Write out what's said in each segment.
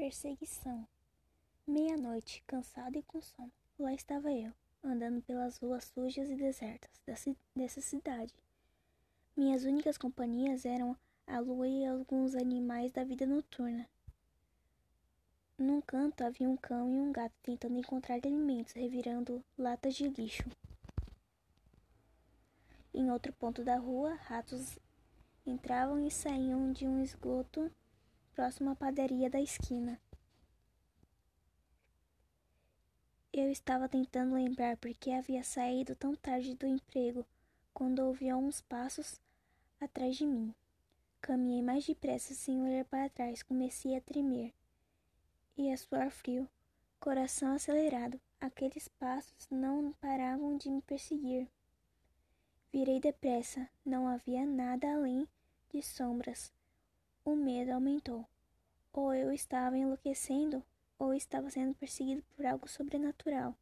Perseguição. Meia-noite, cansado e com sono, lá estava eu, andando pelas ruas sujas e desertas dessa cidade. Minhas únicas companhias eram a lua e alguns animais da vida noturna. Num canto havia um cão e um gato tentando encontrar alimentos, revirando latas de lixo. Em outro ponto da rua, ratos entravam e saíam de um esgoto próximo à padaria da esquina. Eu estava tentando lembrar porque havia saído tão tarde do emprego quando ouvi alguns passos atrás de mim. Caminhei mais depressa sem olhar para trás, comecei a tremer e a suar frio, coração acelerado. Aqueles passos não paravam de me perseguir. Virei depressa, não havia nada além de sombras. O medo aumentou. Ou eu estava enlouquecendo, ou estava sendo perseguido por algo sobrenatural.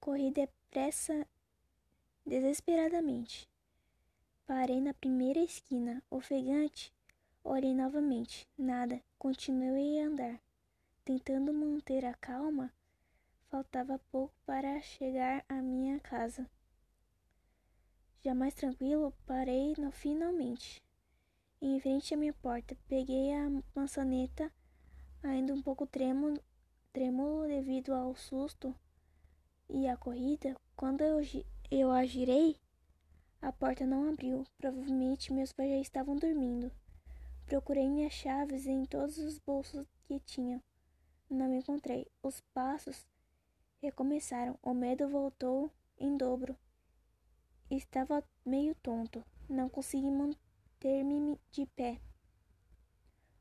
Corri depressa, desesperadamente. Parei na primeira esquina, ofegante. Olhei novamente. Nada. Continuei a andar. Tentando manter a calma, faltava pouco para chegar à minha casa. Já mais tranquilo, parei no finalmente em frente à minha porta. Peguei a maçaneta, ainda um pouco trêmulo, trêmulo devido ao susto e à corrida. Quando eu, eu a girei, a porta não abriu. Provavelmente meus pais já estavam dormindo. Procurei minhas chaves em todos os bolsos que tinha. Não me encontrei. Os passos recomeçaram. O medo voltou em dobro. Estava meio tonto. Não consegui manter ter-me de pé.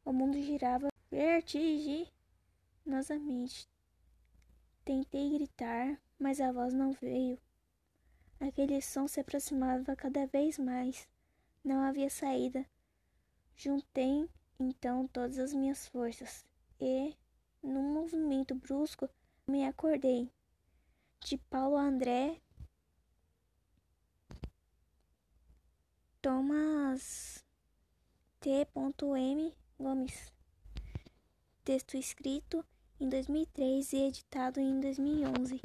O mundo girava vertiginosamente. Tentei gritar, mas a voz não veio. Aquele som se aproximava cada vez mais. Não havia saída. Juntei então todas as minhas forças e, num movimento brusco, me acordei. De Paulo André Thomas T.M. Gomes. Texto escrito em 2003 e editado em 2011.